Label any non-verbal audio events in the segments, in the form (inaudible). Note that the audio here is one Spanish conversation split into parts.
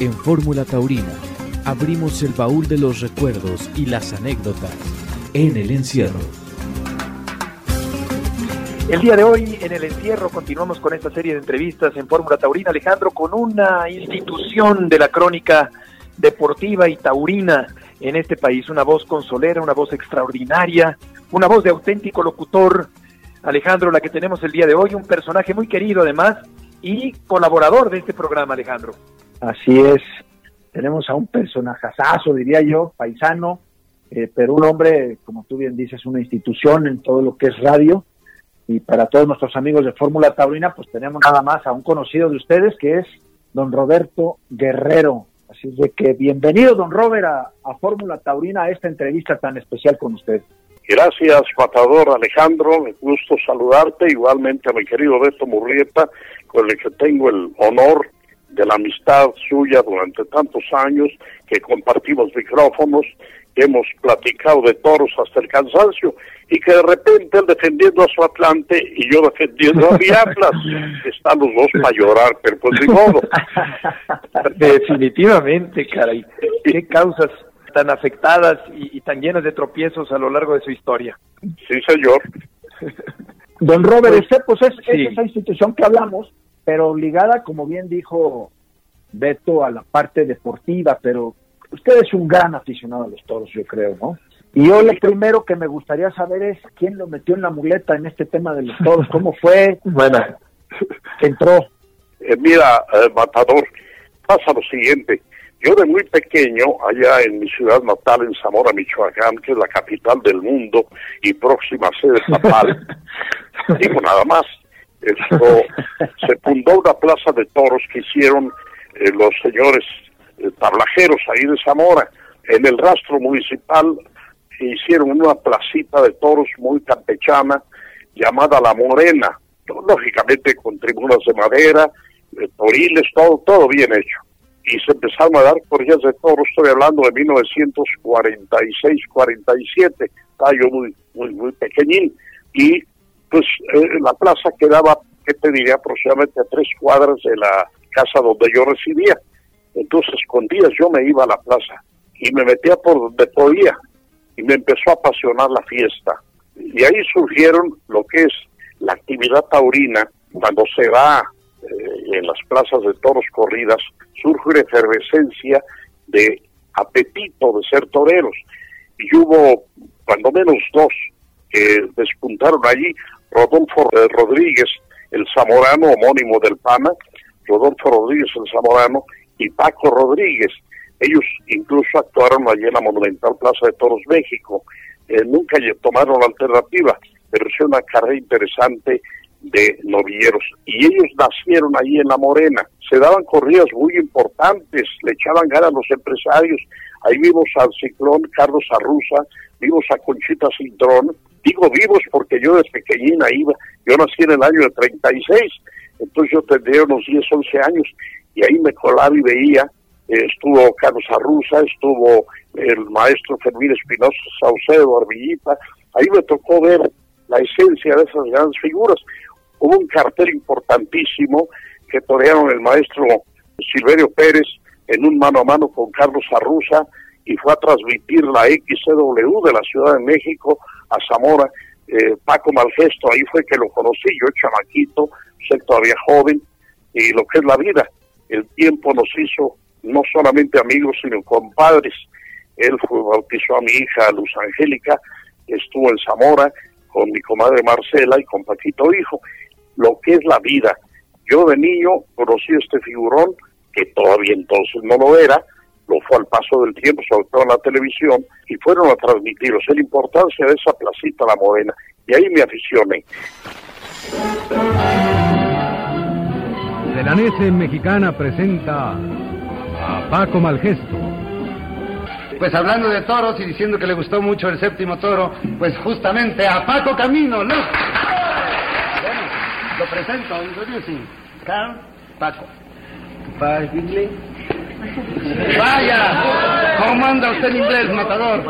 En Fórmula Taurina abrimos el baúl de los recuerdos y las anécdotas en el encierro. El día de hoy en el encierro continuamos con esta serie de entrevistas en Fórmula Taurina, Alejandro, con una institución de la crónica deportiva y taurina en este país, una voz consolera, una voz extraordinaria, una voz de auténtico locutor. Alejandro, la que tenemos el día de hoy, un personaje muy querido además y colaborador de este programa, Alejandro. Así es, tenemos a un personajazazo, diría yo, paisano, eh, pero un hombre, como tú bien dices, una institución en todo lo que es radio, y para todos nuestros amigos de Fórmula Taurina, pues tenemos nada más a un conocido de ustedes que es don Roberto Guerrero. Así de que bienvenido, don Robert, a, Fórmula Taurina, a esta entrevista tan especial con usted. Gracias, Matador Alejandro. Me gusto saludarte. Igualmente a mi querido Beto Murrieta, con el que tengo el honor de la amistad suya durante tantos años, que compartimos micrófonos hemos platicado de toros hasta el cansancio y que de repente él defendiendo a su Atlante y yo defendiendo a mi Atlas, (laughs) están los dos para llorar, pero pues ni modo. (laughs) Definitivamente, caray. Qué causas tan afectadas y, tan llenas de tropiezos a lo largo de su historia. Sí, señor. (laughs) Don Robert, pues, este, pues es, es esa institución que hablamos, pero ligada, como bien dijo Beto, a la parte deportiva, pero usted es un gran aficionado a los toros, yo creo, ¿no? Y yo lo primero que me gustaría saber es quién lo metió en la muleta en este tema de los toros, cómo fue, bueno, entró. Eh, mira, eh, Matador, pasa lo siguiente. Yo de muy pequeño, allá en mi ciudad natal, en Zamora, Michoacán, que es la capital del mundo y próxima sede papal, (laughs) digo nada más, esto, (laughs) se fundó una plaza de toros que hicieron eh, los señores eh, tablajeros ahí de Zamora. En el rastro municipal hicieron una placita de toros muy campechana llamada La Morena, lógicamente con tribunas de madera, de toriles, todo, todo bien hecho. Y se empezaron a dar corridas de toros, estoy hablando de 1946-47, estaba yo muy, muy, muy pequeñín. Y pues eh, la plaza quedaba, ¿qué te diría? Aproximadamente a tres cuadras de la casa donde yo residía. Entonces, con días yo me iba a la plaza y me metía por donde podía y me empezó a apasionar la fiesta. Y ahí surgieron lo que es la actividad taurina, cuando se va eh, en las plazas de toros corridas, surge una efervescencia de apetito de ser toreros. Y hubo cuando menos dos que despuntaron allí, Rodolfo Rodríguez, el zamorano homónimo del PANA, Rodolfo Rodríguez el zamorano, y Paco Rodríguez. Ellos incluso actuaron allí en la Monumental Plaza de Toros México. Eh, nunca tomaron la alternativa, pero es una carrera interesante de novilleros. Y ellos nacieron allí en La Morena. Se daban corridas muy importantes, le echaban ganas a los empresarios. Ahí vimos al ciclón Carlos Arruza, vimos a Conchita Cintrón. Digo vivos porque yo desde pequeñina iba, yo nací en el año de 36, entonces yo tendría unos 10, 11 años y ahí me colaba y veía, eh, estuvo Carlos Arruza, estuvo el maestro Fermín Espinosa Saucedo, Arbillita, ahí me tocó ver la esencia de esas grandes figuras. Hubo un cartel importantísimo que torearon el maestro Silverio Pérez en un mano a mano con Carlos Arruza y fue a transmitir la XCW de la Ciudad de México a Zamora. Eh, Paco Malgesto, ahí fue que lo conocí, yo chamaquito, sé todavía joven, y lo que es la vida el tiempo nos hizo no solamente amigos, sino compadres. Él fue, bautizó a mi hija Luz Angélica, estuvo en Zamora con mi comadre Marcela y con Paquito Hijo. Lo que es la vida. Yo de niño conocí este figurón, que todavía entonces no lo era, lo fue al paso del tiempo, sobre todo en la televisión, y fueron a transmitiros la importancia de esa placita La Morena. Y ahí me aficioné. La Nese Mexicana presenta a Paco Malgesto. Pues hablando de toros y diciendo que le gustó mucho el séptimo toro, pues justamente a Paco Camino, ¿no? Bueno, lo presento, introducing. Carl Paco. Vaya, ¿cómo anda usted en inglés, matador?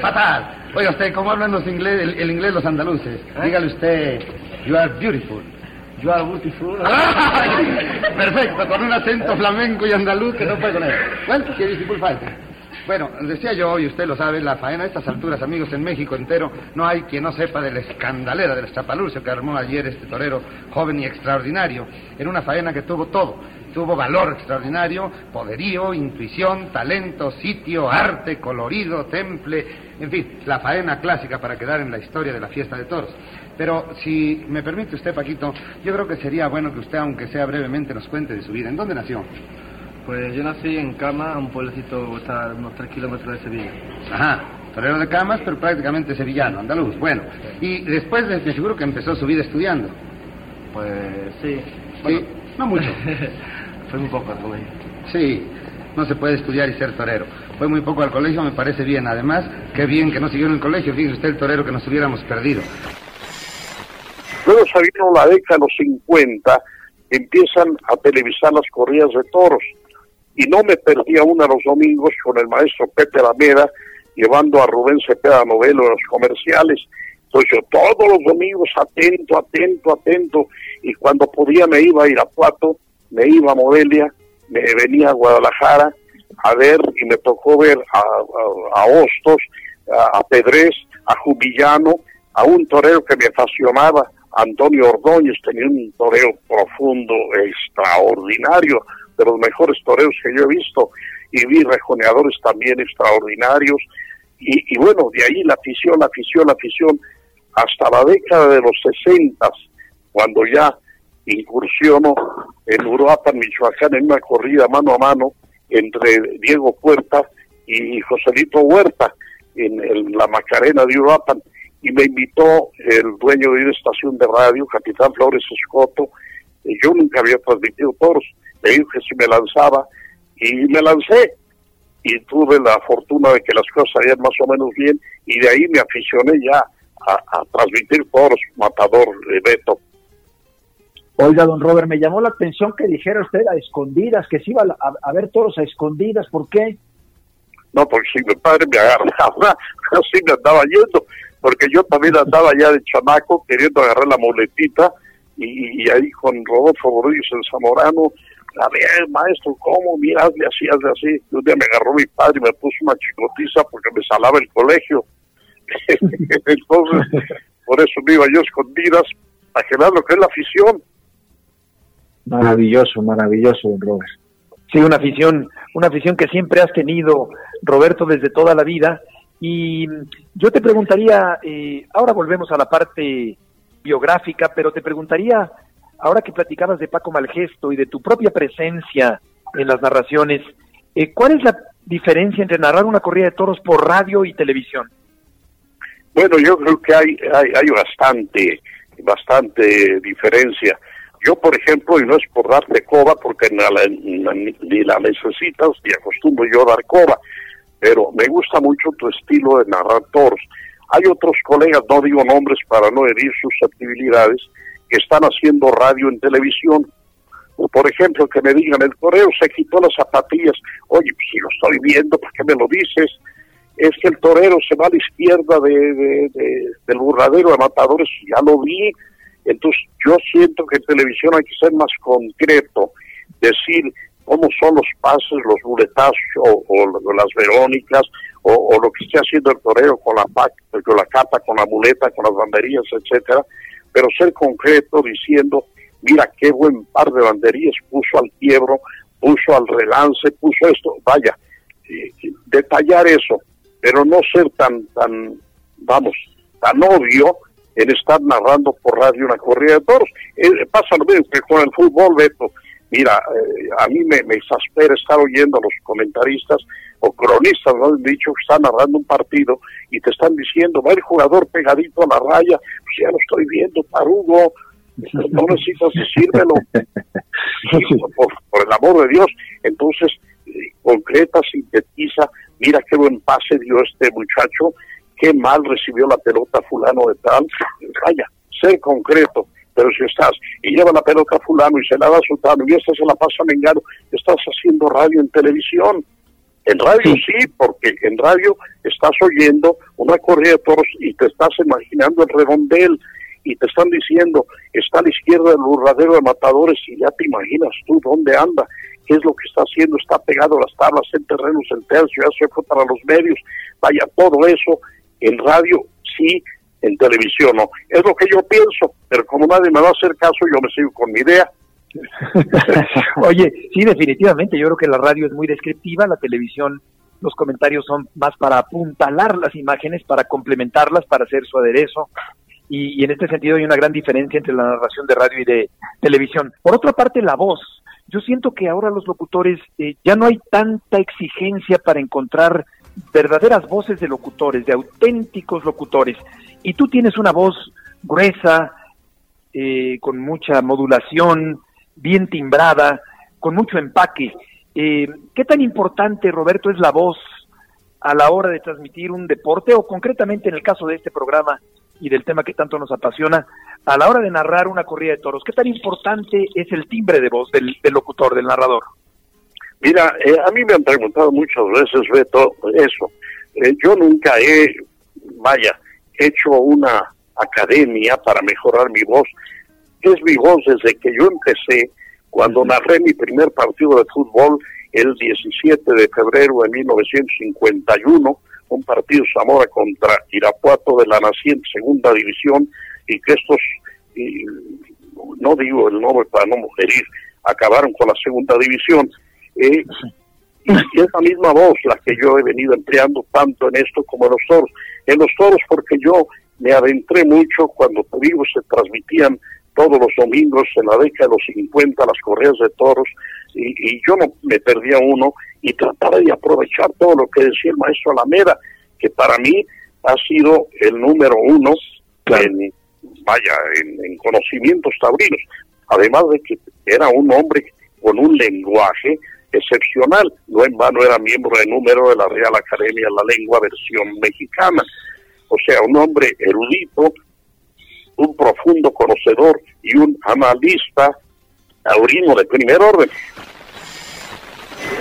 Fatal. Oiga usted, ¿cómo hablan los inglés, el, inglés los andaluces? ¿Eh? Dígale usted, you are beautiful. Yo hago Perfecto, con un acento flamenco y andaluz que no puede con él. Bueno, ¿qué disculpa? Bueno, decía yo, y usted lo sabe, la faena a estas alturas, amigos, en México entero, no hay quien no sepa de la escandalera del escapalurcio que armó ayer este torero joven y extraordinario, en una faena que tuvo todo. Tuvo valor extraordinario, poderío, intuición, talento, sitio, arte, colorido, temple, en fin, la faena clásica para quedar en la historia de la fiesta de toros. Pero si me permite usted, Paquito, yo creo que sería bueno que usted, aunque sea brevemente, nos cuente de su vida. ¿En dónde nació? Pues yo nací en Cama, un pueblecito está a unos tres kilómetros de Sevilla. Ajá, torero de Camas, pero prácticamente sevillano, andaluz. Bueno, y después me seguro que empezó su vida estudiando. Pues sí. sí, no mucho. (laughs) Fue muy poco al colegio. Sí, no se puede estudiar y ser torero. Fue muy poco al colegio, me parece bien. Además, qué bien que no siguió en el colegio. Fíjese usted el torero que nos hubiéramos perdido. Luego saliendo la década de los 50, empiezan a televisar las corridas de toros. Y no me perdía una los domingos con el maestro Pepe Alameda, llevando a Rubén Cepeda Novelo a los comerciales. Entonces yo todos los domingos atento, atento, atento, y cuando podía me iba a Irapuato, me iba a Modelia, me venía a Guadalajara a ver, y me tocó ver a, a, Hostos, a, a Pedrés, a Jubillano, a un torero que me apasionaba, Antonio Ordóñez tenía un toreo profundo, extraordinario, de los mejores toreros que yo he visto, y vi rejoneadores también extraordinarios, y, bueno, de ahí la afición, la afición, la afición, hasta la década de los sesentas, cuando ya incursionó en Uruapan, Michoacán, en una corrida mano a mano entre Diego Puerta y Joselito Huerta, en, en la Macarena de Uruapan, y me invitó el dueño de una estación de radio, Capitán Flores Escoto, y yo nunca había transmitido toros, me dijo que si me lanzaba, y me lancé, y tuve la fortuna de que las cosas salían más o menos bien, y de ahí me aficioné ya a, transmitir toros, matador de Beto. Oiga, don Robert, me llamó la atención que dijera usted a escondidas, que se iba a, a ver toros a escondidas, ¿por qué? No, porque si mi padre me agarraba, (laughs) así me andaba yendo porque yo también andaba ya de chamaco queriendo agarrar la muletita y, ahí con Rodolfo Rodríguez el Zamorano, a ver, maestro, ¿cómo? Mira, hazle así, hazle así. un día me agarró mi padre y me puso una chicotiza porque me salaba el colegio. (laughs) Entonces, por eso me iba yo escondidas a generar lo que es la afición. Maravilloso, maravilloso, Robert. Sí, una afición, una afición que siempre has tenido, Roberto, desde toda la vida y yo te preguntaría, eh, ahora volvemos a la parte biográfica, pero te preguntaría, ahora que platicabas de Paco Malgesto y de tu propia presencia en las narraciones, eh, ¿cuál es la diferencia entre narrar una corrida de toros por radio y televisión? Bueno, yo creo que hay, hay, hay bastante, bastante diferencia. Yo, por ejemplo, y no es por darte coba, porque ni la necesitas, ni acostumbro yo dar coba, pero me gusta mucho tu estilo de narrar toros. Hay otros colegas, no digo nombres para no herir susceptibilidades, que están haciendo radio en televisión. Por ejemplo, que me digan, el torero se quitó las zapatillas. Oye, pues si lo estoy viendo, ¿por qué me lo dices? Es que el torero se va a la izquierda de, del burradero de matadores, ya lo vi. Entonces, yo siento que en televisión hay que ser más concreto, decir, cómo son los pases, los buletazos o, las verónicas o, lo que esté haciendo el torero con la, con la capa, con la muleta, con las banderías, etcétera, pero ser concreto diciendo, mira qué buen par de banderías puso al quiebro, puso al relance, puso esto, vaya, eh, detallar eso, pero no ser tan, tan, vamos, tan obvio en estar narrando por radio una corrida de toros. Eh, pasa lo mismo que con el fútbol, Beto Mira, eh, a mí me, exaspera estar oyendo a los comentaristas o cronistas, ¿no? Han dicho que están narrando un partido y te están diciendo, va el jugador pegadito a la raya, pues ya lo estoy viendo, Tarugo, no necesitas decírmelo. (laughs) por, el amor de Dios. Entonces, eh, concreta, sintetiza, mira qué buen pase dio este muchacho, qué mal recibió la pelota fulano de tal. Vaya, ser concreto pero si estás y lleva la pelota a fulano y se la da a sultano y esta se la pasa a Mengano, estás haciendo radio en televisión. En radio sí. porque en radio estás oyendo una corrida de toros y te estás imaginando el redondel y te están diciendo, está a la izquierda del burladero de matadores y ya te imaginas tú dónde anda, qué es lo que está haciendo, está pegado a las tablas en terrenos en tercio, ya se fue para los medios, vaya, todo eso en radio sí, en televisión no. Es lo que yo pienso, pero como nadie me va a hacer caso, yo me sigo con mi idea. (laughs) Oye, sí, definitivamente, yo creo que la radio es muy descriptiva, la televisión, los comentarios son más para apuntalar las imágenes, para complementarlas, para hacer su aderezo. Y, y en este sentido hay una gran diferencia entre la narración de radio y de televisión. Por otra parte, la voz. Yo siento que ahora los locutores eh, ya no hay tanta exigencia para encontrar verdaderas voces de locutores, de auténticos locutores. Y tú tienes una voz gruesa, eh, con mucha modulación, bien timbrada, con mucho empaque. Eh, ¿Qué tan importante, Roberto, es la voz a la hora de transmitir un deporte o concretamente en el caso de este programa y del tema que tanto nos apasiona, a la hora de narrar una corrida de toros? ¿Qué tan importante es el timbre de voz del, locutor, del narrador? Mira, eh, a mí me han preguntado muchas veces, Beto, eso. Eh, yo nunca he, vaya, hecho una academia para mejorar mi voz es mi voz desde que yo empecé, cuando narré mi primer partido de fútbol el 17 de febrero de 1951, un partido Zamora contra Irapuato de la naciente segunda división, y que estos, no digo el nombre para no mujerir, acabaron con la segunda división. Eh, y es la misma voz la que yo he venido empleando tanto en esto como en los toros. En los toros porque yo me adentré mucho cuando te se transmitían todos los domingos en la década de los 50 las correas de toros y, yo no me perdía uno y trataba de aprovechar todo lo que decía el maestro Alameda, que para mí ha sido el número uno en, vaya, en, conocimientos taurinos, además de que era un hombre con un lenguaje excepcional, no en vano era miembro de número de la Real Academia de la Lengua versión mexicana, o sea, un hombre erudito, un profundo conocedor y un analista taurino de primer orden.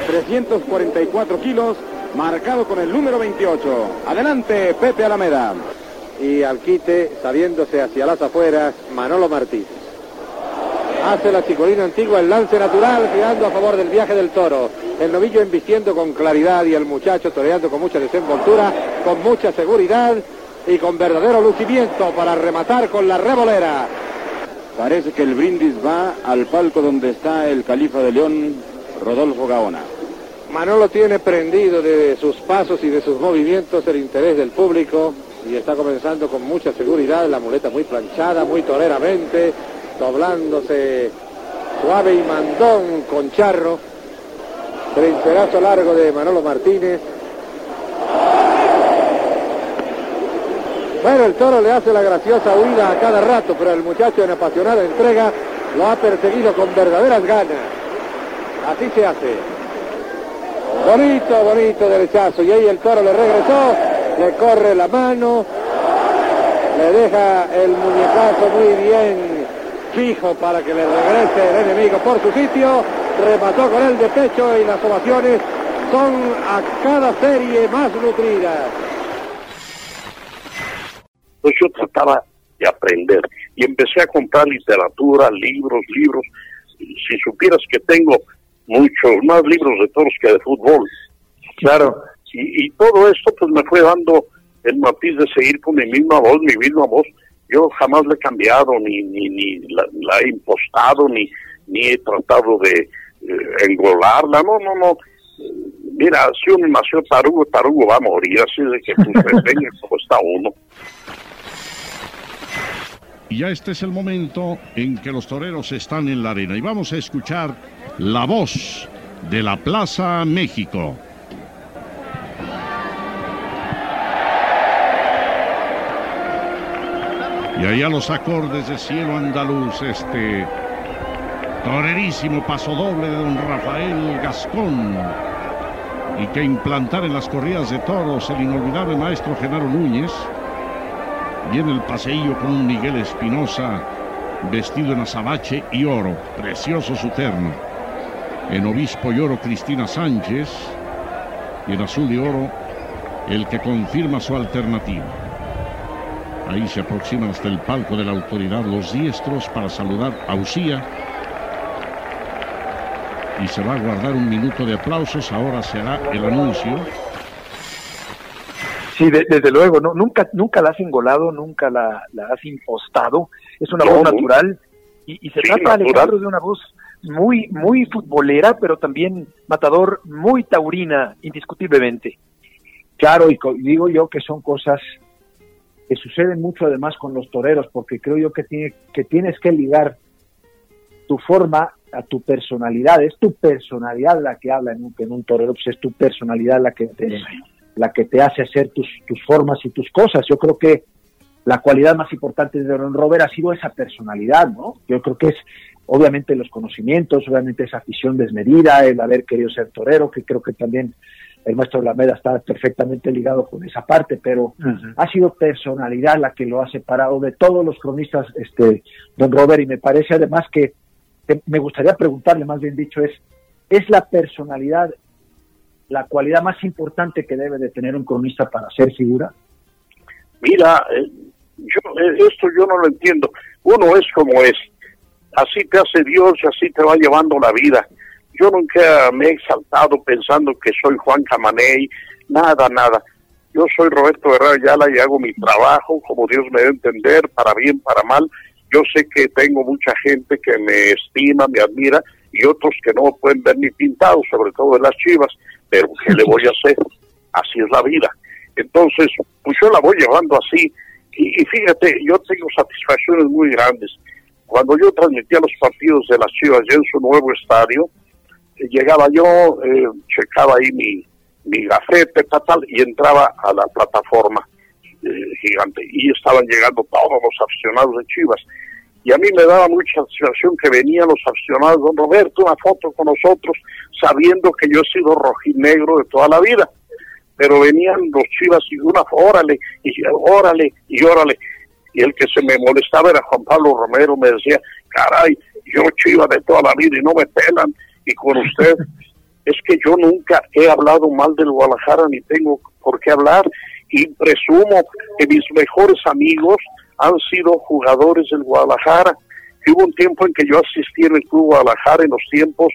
344 kilos, marcado con el número 28. Adelante, Pepe Alameda. Y al quite, sabiéndose hacia las afueras, Manolo Martínez. Hace la chicolina antigua el lance natural, girando a favor del viaje del toro. El novillo embistiendo con claridad y el muchacho toreando con mucha desenvoltura, con mucha seguridad y con verdadero lucimiento para rematar con la revolera. Parece que el brindis va al palco donde está el califa de León, Rodolfo Gaona. Manolo tiene prendido de sus pasos y de sus movimientos el interés del público y está comenzando con mucha seguridad, la muleta muy planchada, muy toleramente, doblándose suave y mandón con charro. Trincerazo largo de Manolo Martínez. Bueno, el toro le hace la graciosa huida a cada rato, pero el muchacho en apasionada entrega lo ha perseguido con verdaderas ganas. Así se hace. Bonito, bonito derechazo. Y ahí el toro le regresó, le corre la mano, le deja el muñecazo muy bien fijo para que le regrese el enemigo por su sitio. Remató con él de pecho y las ovaciones son a cada serie más nutridas. Entonces yo trataba de aprender y empecé a comprar literatura, libros, libros. Si supieras que tengo muchos más libros de toros que de fútbol. Claro. Y, todo esto pues me fue dando el matiz de seguir con mi misma voz, mi misma voz. Yo jamás le he cambiado, ni, ni, ni la, he impostado, ni, ni he tratado de eh, engolarla. No, no, no. Mira, si uno nació tarugo, tarugo va a morir, así de que pues (laughs) venga como está uno. Y ya este es el momento en que los toreros están en la arena. Y vamos a escuchar la voz de la Plaza México. Y allá los acordes de cielo andaluz, este torerísimo paso doble de don Rafael Gascón. Y que implantar en las corridas de toros el inolvidable maestro Genaro Núñez Viene el paseillo con un Miguel Espinosa vestido en azabache y oro, precioso su terno. En obispo y oro Cristina Sánchez y en azul y oro el que confirma su alternativa. Ahí se aproximan hasta el palco de la autoridad los diestros para saludar a Usía. Y se va a guardar un minuto de aplausos. Ahora se hará el anuncio. Sí, desde luego, no, nunca, nunca la has engolado, nunca la, has impostado. Es una voz natural y, se trata, Alejandro, de una voz muy, muy futbolera, pero también matador, muy taurina, indiscutiblemente. Claro, y digo yo que son cosas que suceden mucho además con los toreros, porque creo yo que, tiene, que tienes que ligar tu forma a tu personalidad, es tu personalidad la que habla en un, en un torero, pues es tu personalidad la que te, la que te hace hacer tus, tus formas y tus cosas. Yo creo que la cualidad más importante de Don Robert ha sido esa personalidad, ¿no? Yo creo que es obviamente los conocimientos, obviamente esa afición desmedida, el haber querido ser torero, que creo que también el maestro Lameda está perfectamente ligado con esa parte, pero ha sido personalidad la que lo ha separado de todos los cronistas, este, don Robert, y me parece además que, me gustaría preguntarle, más bien dicho, es, ¿es la personalidad la cualidad más importante que debe de tener un cronista para ser figura? Mira, eh, yo, eh, esto yo no lo entiendo. Uno es como es. Así te hace Dios y así te va llevando la vida. Yo nunca me he exaltado pensando que soy Juan Camaney, nada, nada. Yo soy Roberto Herrera Ayala y hago mi trabajo como Dios me dé entender, para bien, para mal. Yo sé que tengo mucha gente que me estima, me admira y otros que no pueden ver ni pintado, sobre todo en las chivas, pero ¿qué le voy a hacer? Así es la vida. Entonces, pues yo la voy llevando así. Y, fíjate, yo tengo satisfacciones muy grandes. Cuando yo transmitía los partidos de las Chivas ya en su nuevo estadio, llegaba yo, eh, checaba ahí mi, mi gafete, tal, y entraba a la plataforma eh, gigante. Y estaban llegando todos los aficionados de Chivas. Y a mí me daba mucha satisfacción que venían los aficionados, don Roberto, una foto con nosotros, sabiendo que yo he sido rojinegro de toda la vida pero venían los chivas y una, órale, y órale, y órale. Y el que se me molestaba era Juan Pablo Romero, me decía, caray, yo chiva de toda la vida y no me pelan, y con usted, es que yo nunca he hablado mal del Guadalajara, ni tengo por qué hablar, y presumo que mis mejores amigos han sido jugadores del Guadalajara. Y hubo un tiempo en que yo asistí en el Club Guadalajara en los tiempos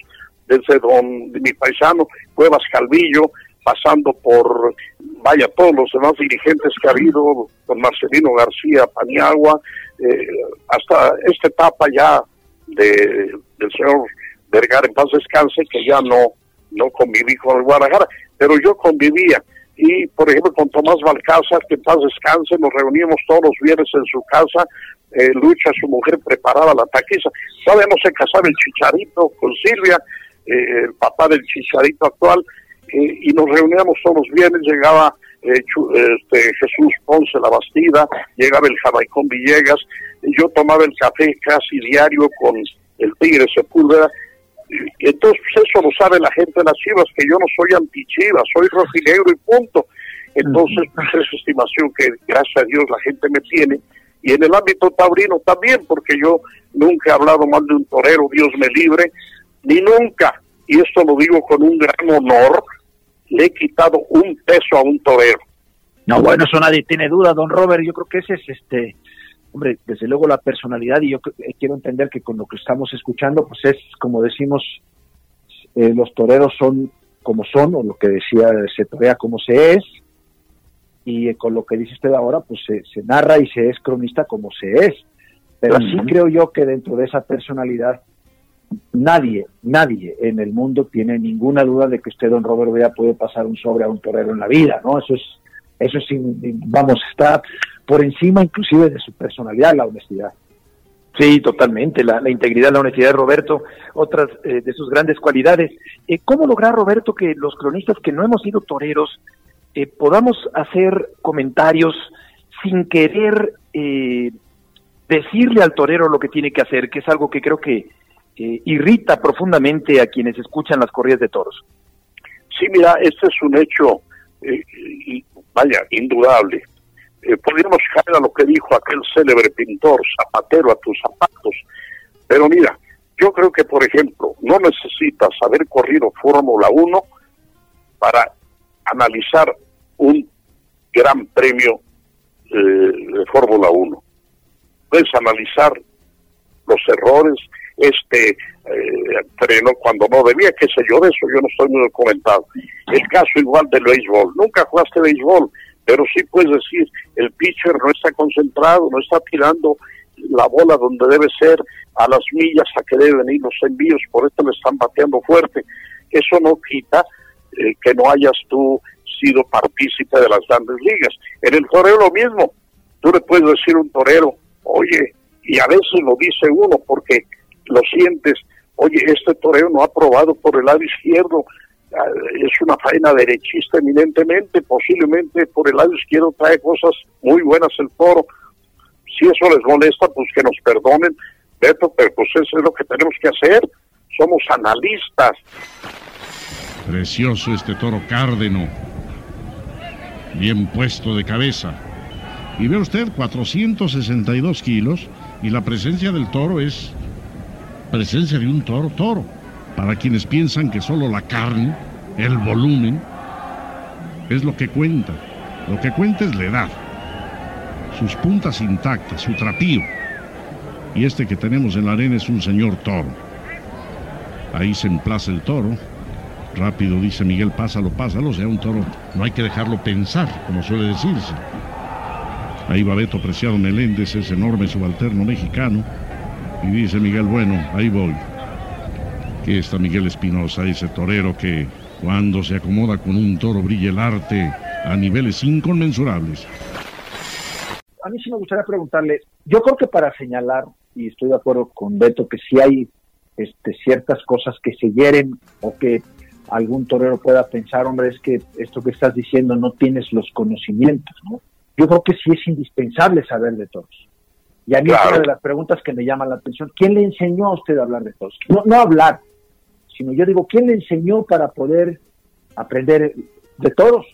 desde don mi paisano Cuevas Calvillo, pasando por, vaya, todos los demás dirigentes que ha habido, con Marcelino García Paniagua, eh, hasta esta etapa ya de, del señor Vergara en paz descanse, que ya no, no conviví con el Guadalajara, pero yo convivía. Y, por ejemplo, con Tomás Balcázar, que en paz descanse, nos reuníamos todos los viernes en su casa, eh, Lucha, su mujer, preparaba la taquiza. Todavía no se casaba el Chicharito con Silvia, eh, el papá del Chicharito actual, y nos reuníamos todos los viernes, llegaba eh, este, Jesús Ponce La Bastida, llegaba el Jamaicón Villegas, yo tomaba el café casi diario con el Tigre Sepúlveda, entonces pues, eso lo sabe la gente de las Chivas, que yo no soy anti-Chivas, soy rojinegro y punto. Entonces, pues es estimación que gracias a Dios la gente me tiene. Y en el ámbito taurino también, porque yo nunca he hablado mal de un torero, Dios me libre, ni nunca, y esto lo digo con un gran honor, le he quitado un peso a un torero. No, bueno, eso nadie tiene duda, don Robert. Yo creo que ese es este, hombre, desde luego la personalidad y yo eh, quiero entender que con lo que estamos escuchando, pues es como decimos, eh, los toreros son como son, o lo que decía, se torea como se es, y eh, con lo que dice usted ahora, pues se, narra y se es cronista como se es. Pero así creo yo que dentro de esa personalidad nadie, nadie en el mundo tiene ninguna duda de que usted, don Robert Vea, puede pasar un sobre a un torero en la vida, ¿no? Eso es, eso es, vamos, está por encima inclusive de su personalidad, la honestidad. Sí, totalmente, la, integridad, la honestidad de Roberto, otras eh, de sus grandes cualidades. Eh, ¿Cómo lograr, Roberto, que los cronistas que no hemos sido toreros eh, podamos hacer comentarios sin querer decirle al torero lo que tiene que hacer, que es algo que creo que irrita profundamente a quienes escuchan las corridas de toros. Sí, mira, este es un hecho, eh, y, vaya, indudable. Eh, podríamos caer a lo que dijo aquel célebre pintor, zapatero a tus zapatos. Pero mira, yo creo que, por ejemplo, no necesitas haber corrido Fórmula 1 para analizar un gran premio eh, de Fórmula 1. Puedes analizar los errores, este eh, frenó cuando no debía, qué sé yo, de eso yo no estoy muy documentado. El caso igual del béisbol, nunca jugaste béisbol, pero sí puedes decir, el pitcher no está concentrado, no está tirando la bola donde debe ser, a las millas a que deben ir los envíos, por esto le están bateando fuerte. Eso no quita eh, que no hayas tú sido partícipe de las grandes ligas. En el toreo lo mismo, tú le puedes decir a un torero, oye, y a veces lo dice uno porque lo sientes, oye, este toreo no ha probado por el lado izquierdo, ah, es una faena derechista eminentemente, posiblemente por el lado izquierdo trae cosas muy buenas el toro. Si eso les molesta, pues que nos perdonen, Beto, pero pues eso es lo que tenemos que hacer. Somos analistas. Precioso este toro cárdeno. Bien puesto de cabeza. Y ve usted, 462 kilos y la presencia del toro es presencia de un toro toro. Para quienes piensan que solo la carne, el volumen, es lo que cuenta. Lo que cuenta es la edad. Sus puntas intactas, su trapío. Y este que tenemos en la arena es un señor toro. Ahí se emplaza el toro. Rápido dice Miguel, pásalo, pásalo. O sea, un toro no hay que dejarlo pensar, como suele decirse. Ahí va Beto Preciado Meléndez, ese enorme subalterno mexicano. Y dice Miguel, bueno, ahí voy. Aquí está Miguel Espinosa, ese torero que cuando se acomoda con un toro brilla el arte a niveles inconmensurables. A mí sí me gustaría preguntarle, yo creo que para señalar, y estoy de acuerdo con Beto, que si hay este, ciertas cosas que se hieren o que algún torero pueda pensar, hombre, es que esto que estás diciendo no tienes los conocimientos, ¿no? Yo creo que sí es indispensable saber de toros. Y a mí es una de las preguntas que me llama la atención. ¿Quién le enseñó a usted a hablar de toros? No, no hablar, sino yo digo, ¿quién le enseñó para poder aprender de toros?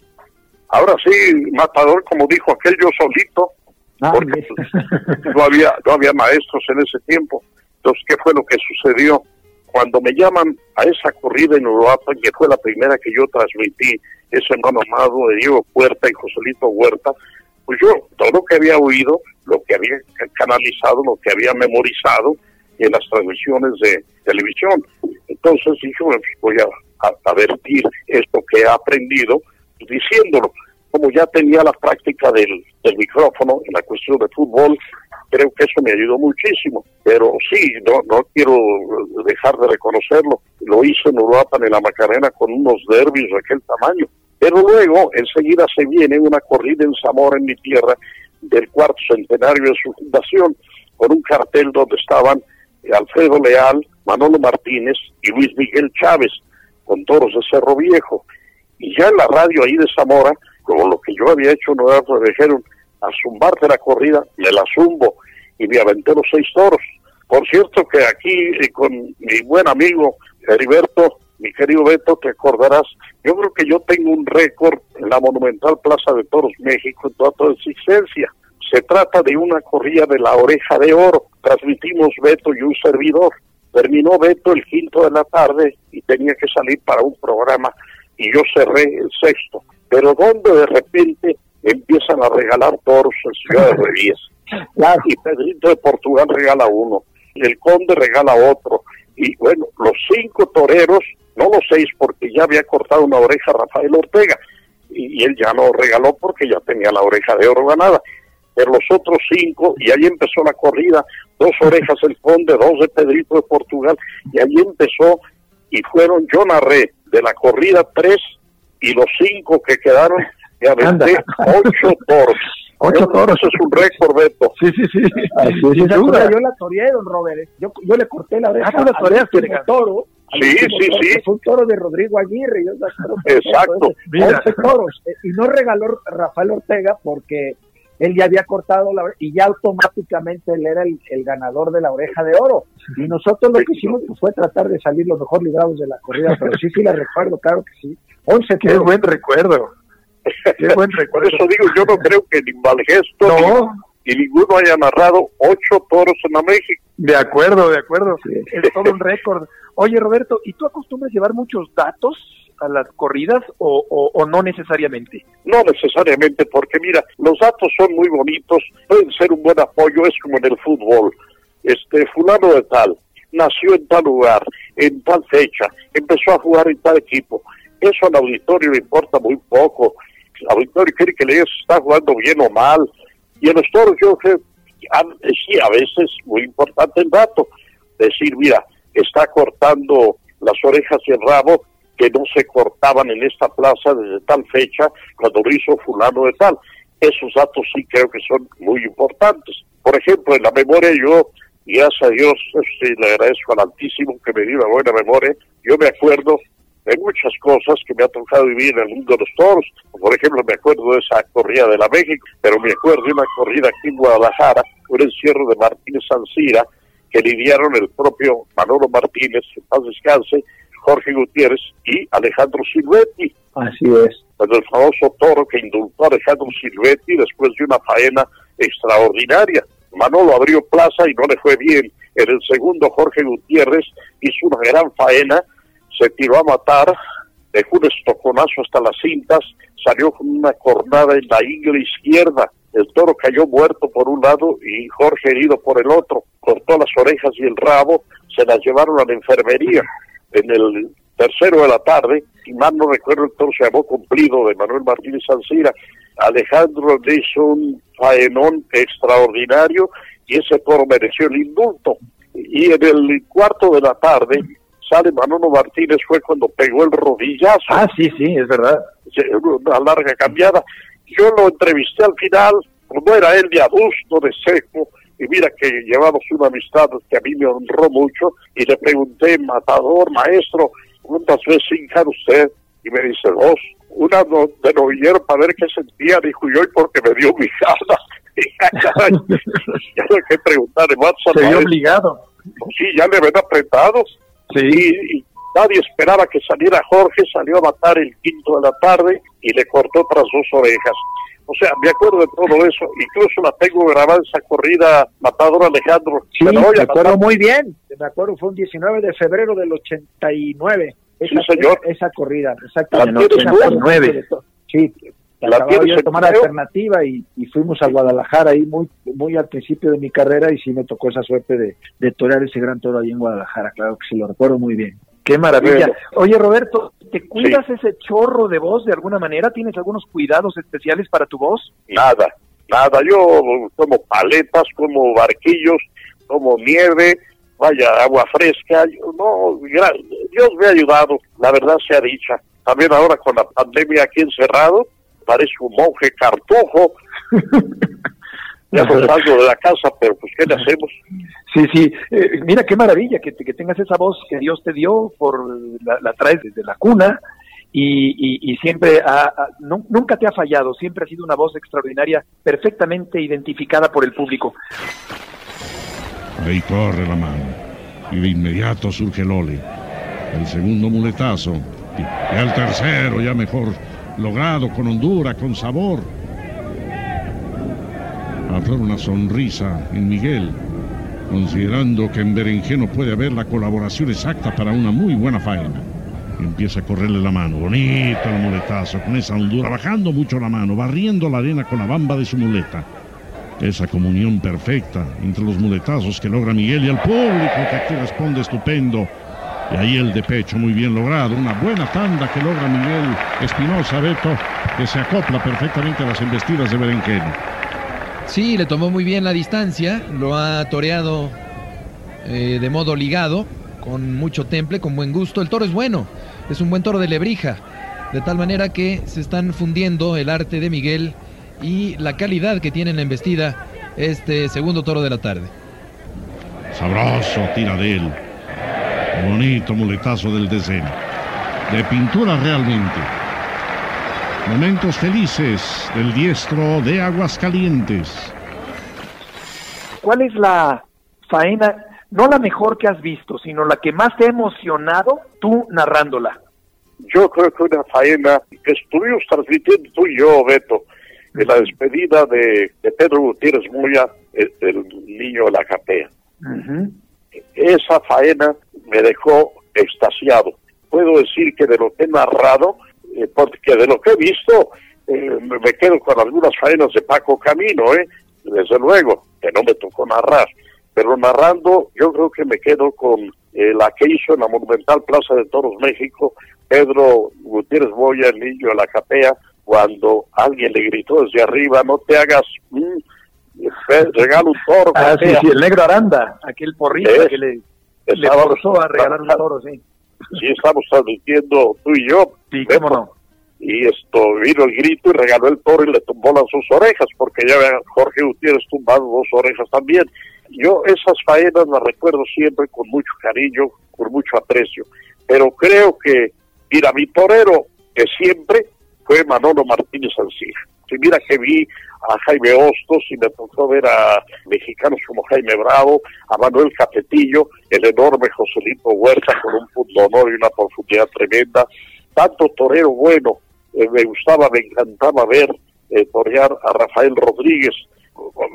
Ahora sí, matador, como dijo aquel yo solito, Ah, porque (laughs) no había, no había maestros en ese tiempo. Entonces, ¿qué fue lo que sucedió? Cuando me llaman a esa corrida en Uruapan, que fue la primera que yo transmití, ese mano amado de Diego Puerta y Joselito Huerta, pues yo todo lo que había oído, lo que había canalizado, lo que había memorizado en las transmisiones de televisión. Entonces dije, voy a, a, a vertir esto que he aprendido diciéndolo. Como ya tenía la práctica del, del micrófono en la cuestión de fútbol, creo que eso me ayudó muchísimo. Pero sí, no, no quiero dejar de reconocerlo. Lo hice en Uruapan, en la Macarena, con unos derbis de aquel tamaño. Pero luego, enseguida se viene una corrida en Zamora, en mi tierra, del cuarto centenario de su fundación, con un cartel donde estaban Alfredo Leal, Manolo Martínez y Luis Miguel Chávez, con toros de Cerro Viejo. Y ya en la radio ahí de Zamora, como lo que yo había hecho, no me dijeron, a zumbarte la corrida, me la zumbo y me aventé los seis toros. Por cierto que aquí eh, con mi buen amigo Heriberto, mi querido Beto, te acordarás, yo creo que yo tengo un récord en la monumental Plaza de Toros México en toda toda existencia. Se trata de una corrida de la oreja de oro. Transmitimos Beto y un servidor. Terminó Beto el quinto de la tarde y tenía que salir para un programa y yo cerré el sexto. Pero donde de repente empiezan a regalar toros en Ciudad de Reyes. (laughs) Y Pedrito de Portugal regala uno, el Conde regala otro. Y bueno, los cinco toreros, no los seis porque ya había cortado una oreja Rafael Ortega, y, y él ya no regaló porque ya tenía la oreja de oro ganada. Pero los otros cinco, y ahí empezó la corrida, dos orejas el Conde, dos de Pedrito de Portugal, y ahí empezó, y fueron, yo narré de la corrida tres, y los cinco que quedaron, me aventé ocho toros. Ocho toros. Eso es un récord, Beto. Sí, sí, sí. Así es, Sí, sin ¿se acuerda? duda. Yo la toreé, don Robert. ¿eh? Yo, yo le corté la oreja Ah, tú la toreaste, toro. Sí, sí, toro, sí. Fue un toro de Rodrigo Aguirre. Yo Exacto. Mira. Once toros. eh, Y no regaló Rafael Ortega porque él ya había cortado la oreja y ya automáticamente él era el, el ganador de la oreja de oro. Y nosotros lo que hicimos pues, fue tratar de salir lo mejor librados de la corrida. Pero sí, sí la recuerdo, claro que sí. Once Qué toros. buen recuerdo. Qué buen (laughs) Por recuerdo. eso digo, yo no creo que ni Valgesto No, ni, ni ninguno haya narrado ocho toros en la México. de acuerdo, de acuerdo. Sí. Es todo un récord. Oye, Roberto, ¿y tú acostumbras llevar muchos datos a las corridas o, o, o no necesariamente? No necesariamente, porque mira, los datos son muy bonitos, pueden ser un buen apoyo, es como en el fútbol. Este, fulano de tal, nació en tal lugar, en tal fecha, empezó a jugar en tal equipo. Eso al auditorio le importa muy poco. El auditorio quiere que le digas si está jugando bien o mal. Y en los toros yo sí, a veces muy importante el dato. Decir, mira, está cortando las orejas y el rabo que no se cortaban en esta plaza desde tal fecha cuando lo hizo fulano de tal. Esos datos sí creo que son muy importantes. Por ejemplo, en la memoria yo, gracias a Dios, sí, le agradezco al Altísimo que me dio una buena memoria, yo me acuerdo de muchas cosas que me ha tocado vivir en el mundo de los toros. Por ejemplo, me acuerdo de esa corrida de la México, pero me acuerdo de una corrida aquí en Guadalajara, un encierro de Martínez Sancira, que lidiaron el propio Manolo Martínez, en paz descanse, Jorge Gutiérrez y Alejandro Silvetti. Así es. El famoso toro que indultó a Alejandro Silvetti después de una faena extraordinaria. Manolo abrió plaza y no le fue bien. En el segundo, Jorge Gutiérrez hizo una gran faena, se tiró a matar, dejó un estoconazo hasta las cintas, salió con una cornada en la ingle izquierda. El toro cayó muerto por un lado y Jorge herido por el otro. Cortó las orejas y el rabo, se las llevaron a la enfermería. En el tercero de la tarde, si mal no recuerdo, el toro se llamó cumplido de Manuel Martínez Sancira. Alejandro le hizo un faenón extraordinario y ese toro mereció el indulto. Y en el cuarto de la tarde sale Manolo Martínez, fue cuando pegó el rodillazo. Ah, sí, sí, es verdad. Una larga cambiada. Yo lo entrevisté al final, como era él de adusto, de seco, y mira que llevamos una amistad que a mí me honró mucho, y le pregunté, matador, maestro, ¿cuántas veces hinca usted? Y me dice, dos. Una no, de novillero para ver qué sentía, dijo yo, y porque me dio mi jala. ya le que preguntarle más Se vio obligado. Sí, ya le ven apretado. Sí. Y, y nadie esperaba que saliera Jorge, salió a matar el quinto de la tarde y le cortó otras dos orejas. O sea, me acuerdo de todo eso, incluso la tengo grabada esa corrida Matador Alejandro. Sí, me acuerdo muy bien. Me acuerdo, fue un 19 de febrero del 89. Esa, Sí, señor. Esa, esa corrida, exactamente. tienes Me acuerdo tú. mucho de todo. Sí, La acababa yo de tomar alternativa y, y fuimos a Guadalajara ahí muy muy al principio de mi carrera y sí me tocó esa suerte de, de torear ese gran toro ahí en Guadalajara, claro que sí, lo recuerdo muy bien. Qué maravilla. Oye, Roberto, ¿te cuidas ese chorro de voz de alguna manera? ¿Tienes algunos cuidados especiales para tu voz? Nada, nada. Yo como paletas, como barquillos, como nieve, vaya, agua fresca. Yo, no, Dios me ha ayudado, la verdad sea dicha. También ahora con la pandemia aquí encerrado, parece un monje cartujo. (laughs) ya no salgo de la casa, pero pues ¿qué le hacemos? Sí, sí. Eh, mira qué maravilla que, que tengas esa voz que Dios te dio, por la, la traes desde la cuna y, y, y siempre ha- ha- nu- nunca te ha fallado, siempre ha sido una voz extraordinaria, perfectamente identificada por el público. Ahí corre la mano. Y de inmediato surge el ole. El segundo muletazo. Y y el tercero, ya mejor logrado, con hondura, con sabor. Aflora una sonrisa en Miguel, considerando que en Berenjeno puede haber la colaboración exacta para una muy buena faena. Empieza a correrle la mano. Bonito el muletazo, con esa hondura, bajando mucho la mano, barriendo la arena con la bamba de su muleta. Esa comunión perfecta entre los muletazos que logra Miguel y el público que aquí responde estupendo. Y ahí el de pecho muy bien logrado. Una buena tanda que logra Miguel Espinosa Beto, que se acopla perfectamente a las embestidas de Berenjeno. Sí, le tomó muy bien la distancia, lo ha toreado eh, de modo ligado, con mucho temple, con buen gusto. El toro es bueno, es un buen toro de lebrija, de tal manera que se están fundiendo el arte de Miguel y la calidad que tiene en la embestida este segundo toro de la tarde. Sabroso tira de él. Bonito muletazo del deseo. De pintura realmente. Momentos felices del diestro de Aguascalientes. ¿Cuál es la faena, no la mejor que has visto, sino la que más te ha emocionado tú narrándola? Yo creo que una faena que estuvimos transmitiendo tú y yo, Beto, en la despedida de, de Pedro Gutiérrez Moya, el, el niño de la capea. Esa faena me dejó extasiado, puedo decir que de lo que he narrado, eh, porque de lo que he visto, eh, me quedo con algunas faenas de Paco Camino, ¿eh? desde luego, que no me tocó narrar, pero narrando yo creo que me quedo con eh, la que hizo en la Monumental Plaza de Toros México, Pedro Gutiérrez Boya, el niño de la capea, cuando alguien le gritó desde arriba, no te hagas, mm, regalo un toro. Ah, sí, sí, el negro Aranda, aquel porrito que le, le forzó a regalar un toro, sí. Sí, estamos transmitiendo tú y yo. Sí, cómo no. Y esto, vino el grito y regaló el toro y le tumbó las dos orejas, porque ya vean, Jorge Gutiérrez tumbado dos orejas también. Yo esas faenas las recuerdo siempre con mucho cariño, con mucho aprecio. Pero creo que, mira, mi torero que siempre fue Manolo Martínez Ancilla. Si mira que vi a Jaime Hostos y me tocó ver a mexicanos como Jaime Bravo, a Manuel Capetillo, el enorme Joselito Huerta con un punto honor y una profundidad tremenda. Tanto torero bueno, eh, me gustaba, me encantaba ver eh, torear a Rafael Rodríguez,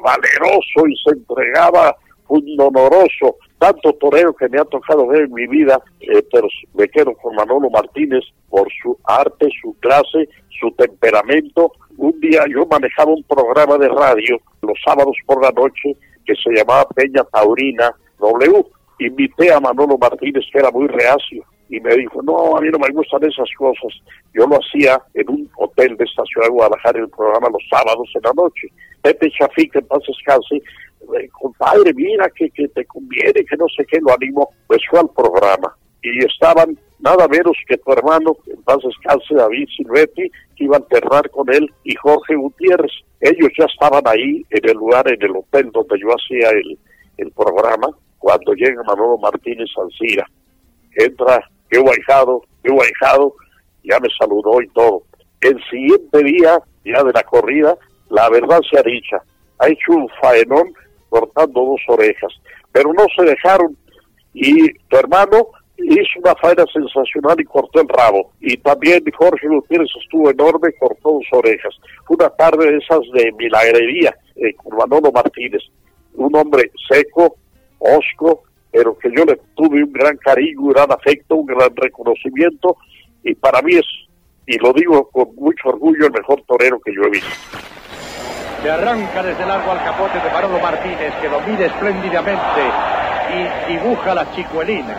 valeroso y se entregaba un honoroso, tanto torero que me ha tocado ver en mi vida, eh, pero me quedo con Manolo Martínez por su arte, su clase, su temperamento. Un día yo manejaba un programa de radio los sábados por la noche que se llamaba Peña Taurina W. Invité a Manolo Martínez, que era muy reacio, y me dijo, no, a mí no me gustan esas cosas. Yo lo hacía en un hotel de esta ciudad de Guadalajara, el programa los sábados en la noche. Pepe Chafí, que paz descanse, compadre, mira que, que te conviene, que no sé qué, lo animó. Pues fue al programa y estaban nada menos que tu hermano, en paz descanse, David Silvetti, que iba a enterrar con él, y Jorge Gutiérrez. Ellos ya estaban ahí en el lugar, en el hotel donde yo hacía el, el programa, cuando llega Manolo Martínez Alcira. Entra, qué guayjado, qué guayjado, ya me saludó y todo. El siguiente día, ya de la corrida, la verdad se ha dicha, ha hecho un faenón cortando dos orejas, pero no se dejaron y tu hermano hizo una faena sensacional y cortó el rabo. Y también Jorge Gutiérrez estuvo enorme, cortó dos orejas. Fue una tarde de esas de milagrería eh, con Manolo Martínez, un hombre seco, osco, pero que yo le tuve un gran cariño, un gran afecto, un gran reconocimiento, y para mí es, y lo digo con mucho orgullo, el mejor torero que yo he visto. Se arranca desde largo al capote de Manolo Martínez, que lo mide espléndidamente y dibuja la chicuelina.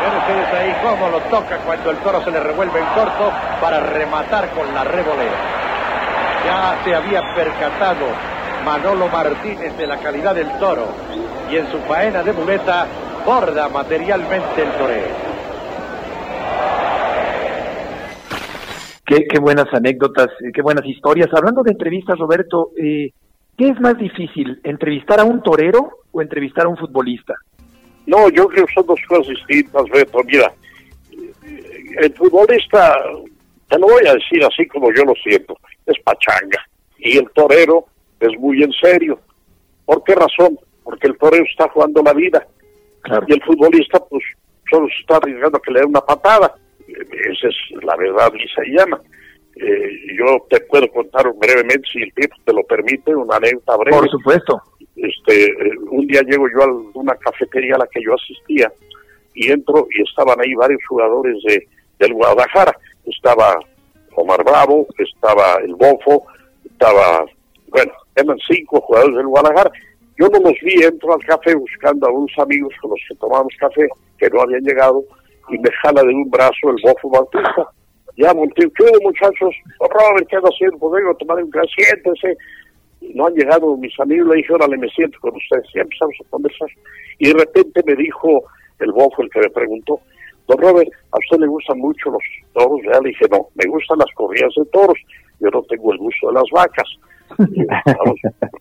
Ven ustedes ahí cómo lo toca cuando el toro se le revuelve en corto para rematar con la revolera. Ya se había percatado Manolo Martínez de la calidad del toro y en su faena de muleta borda materialmente el toreo. Qué, qué, buenas anécdotas, eh, qué buenas historias. Hablando de entrevistas, Roberto, eh, ¿qué es más difícil, entrevistar a un torero o entrevistar a un futbolista? No, yo creo que son dos cosas distintas, Beto. Mira, el futbolista, te lo voy a decir así como yo lo siento, es pachanga. Y el torero es muy en serio. ¿Por qué razón? Porque el torero está jugando la vida. Y el futbolista, pues, solo se está arriesgando a que le dé una patada esa es la verdad y se llama. Eh, yo te puedo contar brevemente, si el tiempo te lo permite, una anécdota breve. Por supuesto. Este, eh, un día llego yo a una cafetería a la que yo asistía y entro y estaban ahí varios jugadores de, del Guadalajara. Estaba Omar Bravo, estaba el Bofo, estaba, bueno, eran cinco jugadores del Guadalajara. Yo no los vi, entro al café buscando a unos amigos con los que tomamos café, que no habían llegado, y me jala de un brazo el bofo Bautista. (laughs) Ya volteo, ¿qué muchachos? Oh, Robert, ¿qué haciendo? Pues vengo a tomar un gran, siéntese. No han llegado mis amigos, le dije, órale, me siento con ustedes. Ya empezamos a conversar. Y de repente me dijo el bofo, el que me preguntó, don Robert, ¿a usted le gustan mucho los toros? Ya le dije, no, me gustan las corridas de toros. Yo no tengo el gusto de las vacas. (laughs) Vamos,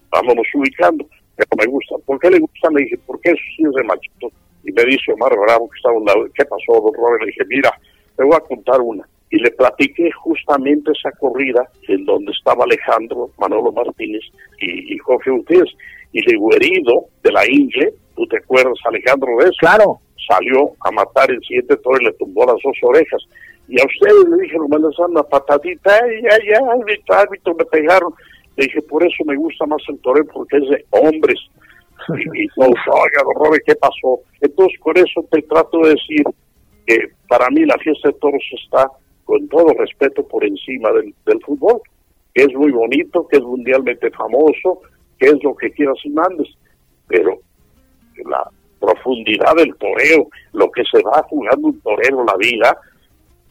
vámonos ubicando, pero me gustan. ¿Por qué le gustan? Le dije, porque eso sí es de machito y me dice Omar Bravo, que estaba un lado, ¿qué pasó, don Robert? Le dije, mira, te voy a contar una. Y le platiqué justamente esa corrida en donde estaba Alejandro, Manolo Martínez y, Jorge Gutiérrez. Y le digo, herido de la Ingle, ¿tú te acuerdas, Alejandro, de eso? Claro. Salió a matar el siguiente toro y le tumbó las dos orejas. Y a ustedes le dije, me dan una patadita, ya, ya, árbitro, árbitro, me pegaron. Le dije, por eso me gusta más el torero, porque es de hombres y, y oiga, don Robert, ¿qué pasó? Entonces, por eso te trato de decir que para mí la fiesta de toros está, con todo respeto, por encima del, del fútbol, que es muy bonito, que es mundialmente famoso, que es lo que quieras y mandes, pero la profundidad del toreo, lo que se va jugando un torero la vida,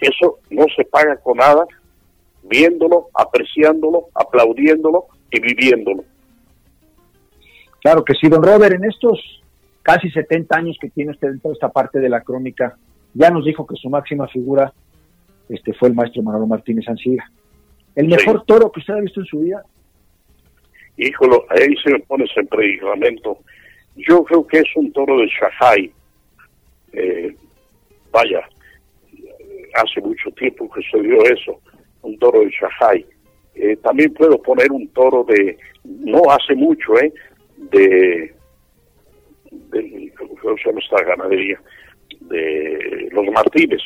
eso no se paga con nada, viéndolo, apreciándolo, aplaudiéndolo y viviéndolo. Claro que sí, don Robert, en estos casi 70 años que tiene usted dentro de esta parte de la crónica, ya nos dijo que su máxima figura este fue el maestro Manolo Martínez Ancira. ¿El mejor toro que usted ha visto en su vida? Híjole, ahí se me pone ese predicamento. Yo creo que es un toro de Shanghai. Eh, vaya, hace mucho tiempo que se dio eso, un toro de Shanghai. Eh, también puedo poner un toro de, no hace mucho, ¿eh? De, de ¿cómo se llama esta ganadería? De los Martínez.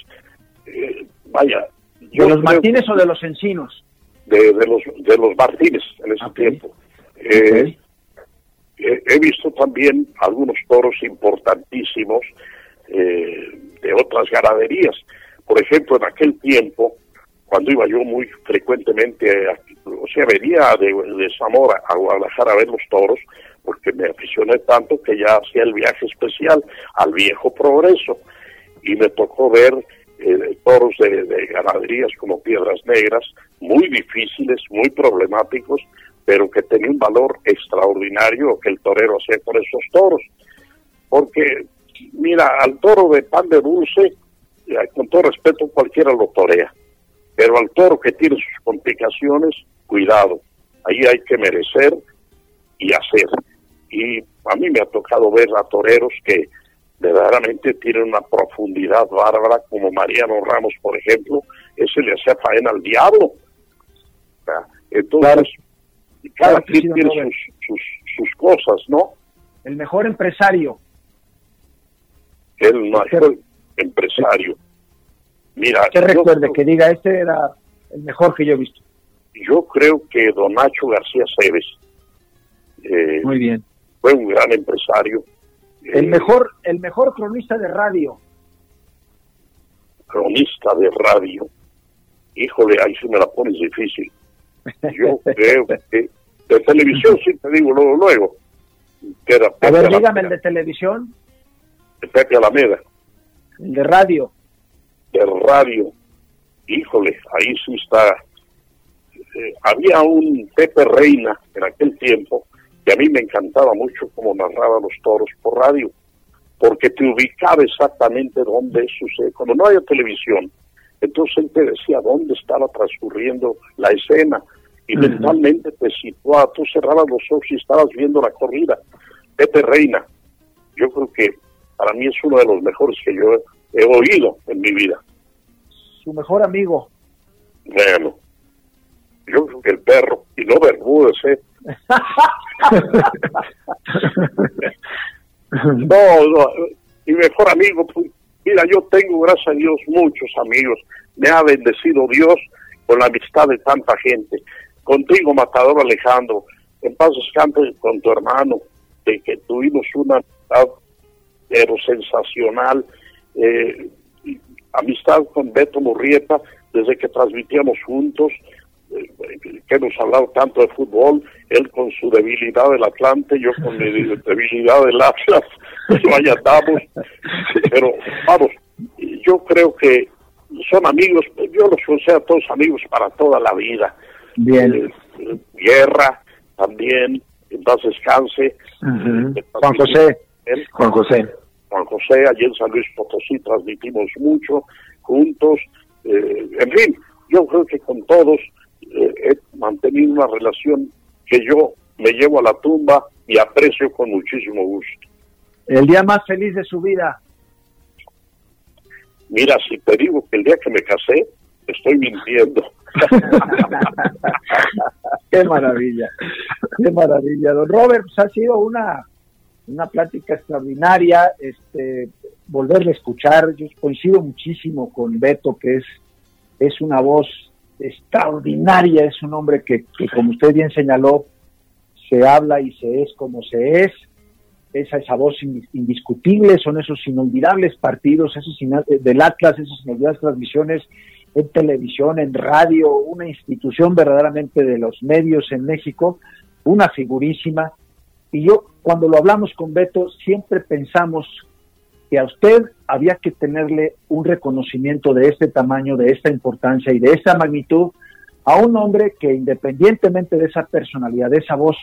Eh, vaya. ¿De los Martínez o de los Encinos? De, de, los, de los Martínez en ese tiempo. Eh, he visto también algunos toros importantísimos eh, de otras ganaderías. Por ejemplo, en aquel tiempo, cuando iba yo muy frecuentemente, o sea, venía de, Zamora a Guadalajara a ver los toros, porque me aficioné tanto que ya hacía el viaje especial al viejo progreso. Y me tocó ver eh, toros de, de ganaderías como Piedras Negras, muy difíciles, muy problemáticos, pero que tenía un valor extraordinario que el torero hacía por esos toros. Porque, mira, al toro de pan de dulce, con todo respeto, cualquiera lo torea. Pero al toro que tiene sus complicaciones, cuidado. Ahí hay que merecer y hacer. Y a mí me ha tocado ver a toreros que verdaderamente tienen una profundidad bárbara, como Mariano Ramos, por ejemplo, ese le hacía faena al diablo. Entonces, cada quien tiene sus, sus, sus, cosas, ¿no? El mejor empresario. El mejor empresario. Mira, que recuerde que diga, este era el mejor que yo he visto. Yo creo que don Nacho García Cebes. Eh, Muy bien. Fue un gran empresario. El eh, mejor, el mejor cronista de radio. Cronista de radio. Híjole, ahí se me la pones difícil. Yo (laughs) creo que de televisión sí te digo luego, luego. Que era A ver, dígame el de televisión. Pepe Alameda. El de radio. De radio. Híjole, ahí sí está. Eh, había un Pepe Reina en aquel tiempo que a mí me encantaba mucho como narraba los toros por radio, porque te ubicaba exactamente dónde sucede. Cuando no había televisión, entonces él te decía dónde estaba transcurriendo la escena, y mentalmente te situaba, tú cerrabas los ojos y estabas viendo la corrida. Pepe Reina, yo creo que para mí es uno de los mejores que yo he, oído en mi vida. Su mejor amigo. Bueno, yo creo que el perro, y no Bermúdez, ¿eh? (laughs) no, no, mi mejor amigo, pues, mira, yo tengo, gracias a Dios, muchos amigos. Me ha bendecido Dios con la amistad de tanta gente contigo, Matador Alejandro, en paz descanse con tu hermano, de que tuvimos una amistad pero sensacional, eh, amistad con Beto Murrieta, desde que transmitíamos juntos, eh, que hemos hablado tanto de fútbol, él con su debilidad del Atlante, yo con mi (laughs) debilidad del Atlas, vaya andamos, pero vamos, yo creo que son amigos, yo los considero a todos amigos para toda la vida. Bien. Eh, guerra también, en paz descanse. Eh, Juan José. Juan José. Juan José, allí en San Luis Potosí transmitimos mucho juntos. Eh, en fin, yo creo que con todos he mantenido una relación que yo me llevo a la tumba y aprecio con muchísimo gusto. El día más feliz de su vida. Mira, si te digo que el día que me casé, estoy mintiendo. (laughs) qué maravilla, qué maravilla. Don Robert, pues ha sido una, una plática extraordinaria, este, volverle a escuchar, yo coincido muchísimo con Beto, que es, es una voz extraordinaria, es un hombre que, que, como usted bien señaló, se habla y se es como se es, esa, esa voz indiscutible, son esos inolvidables partidos, esos del Atlas, esas inolvidables transmisiones en televisión, en radio, una institución verdaderamente de los medios en México, una figurísima. Y yo, cuando lo hablamos con Beto, siempre pensamos que a usted había que tenerle un reconocimiento de este tamaño, de esta importancia y de esta magnitud a un hombre que independientemente de esa personalidad, de esa voz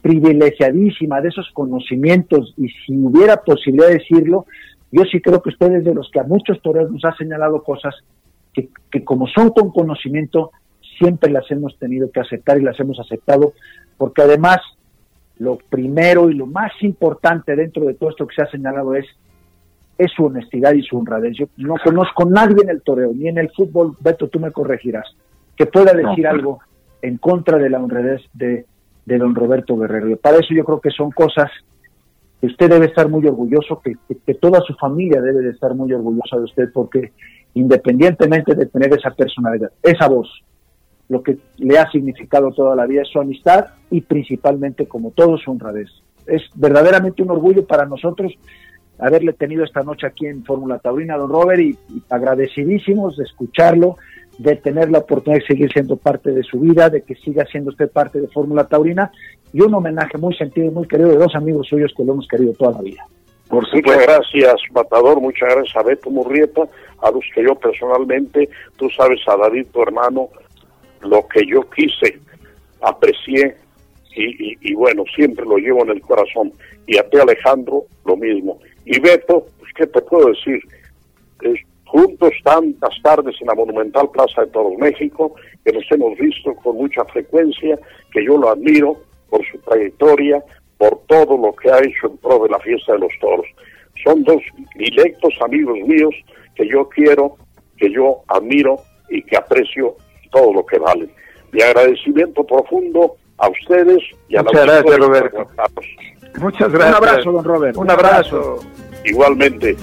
privilegiadísima, de esos conocimientos, y si hubiera posibilidad de decirlo, yo sí creo que usted es de los que a muchos toreros nos ha señalado cosas que, que como son con conocimiento, siempre las hemos tenido que aceptar y las hemos aceptado, porque además lo primero y lo más importante dentro de todo esto que se ha señalado es es su honestidad y su honradez. Yo no conozco a nadie en el toreo, ni en el fútbol, Beto, tú me corregirás, que pueda decir algo en contra de la honradez de, de don Roberto Guerrero. Y para eso yo creo que son cosas que usted debe estar muy orgulloso, que, que, toda su familia debe de estar muy orgullosa de usted, porque independientemente de tener esa personalidad, esa voz, lo que le ha significado toda la vida es su amistad y principalmente, como todo, su honradez. Es verdaderamente un orgullo para nosotros haberle tenido esta noche aquí en Fórmula Taurina, don Robert, y, agradecidísimos de escucharlo, de tener la oportunidad de seguir siendo parte de su vida, de que siga siendo usted parte de Fórmula Taurina, y un homenaje muy sentido y muy querido de dos amigos suyos que lo hemos querido toda la vida. Por muchas gracias, Matador, muchas gracias a Beto Murrieta, a los que yo personalmente, tú sabes, a David, tu hermano, lo que yo quise, aprecié y, bueno, siempre lo llevo en el corazón. Y a ti, Alejandro, lo mismo. Y Beto, pues, ¿qué te puedo decir? juntos tantas tardes en la monumental Plaza de Toros México, que nos hemos visto con mucha frecuencia, que yo lo admiro por su trayectoria, por todo lo que ha hecho en pro de la fiesta de los toros. Son dos directos amigos míos que yo quiero, que yo admiro y que aprecio todo lo que valen. Mi agradecimiento profundo a ustedes y a Muchas gracias, Roberto. Muchas gracias. Un abrazo, don Robert. Un abrazo. Igualmente.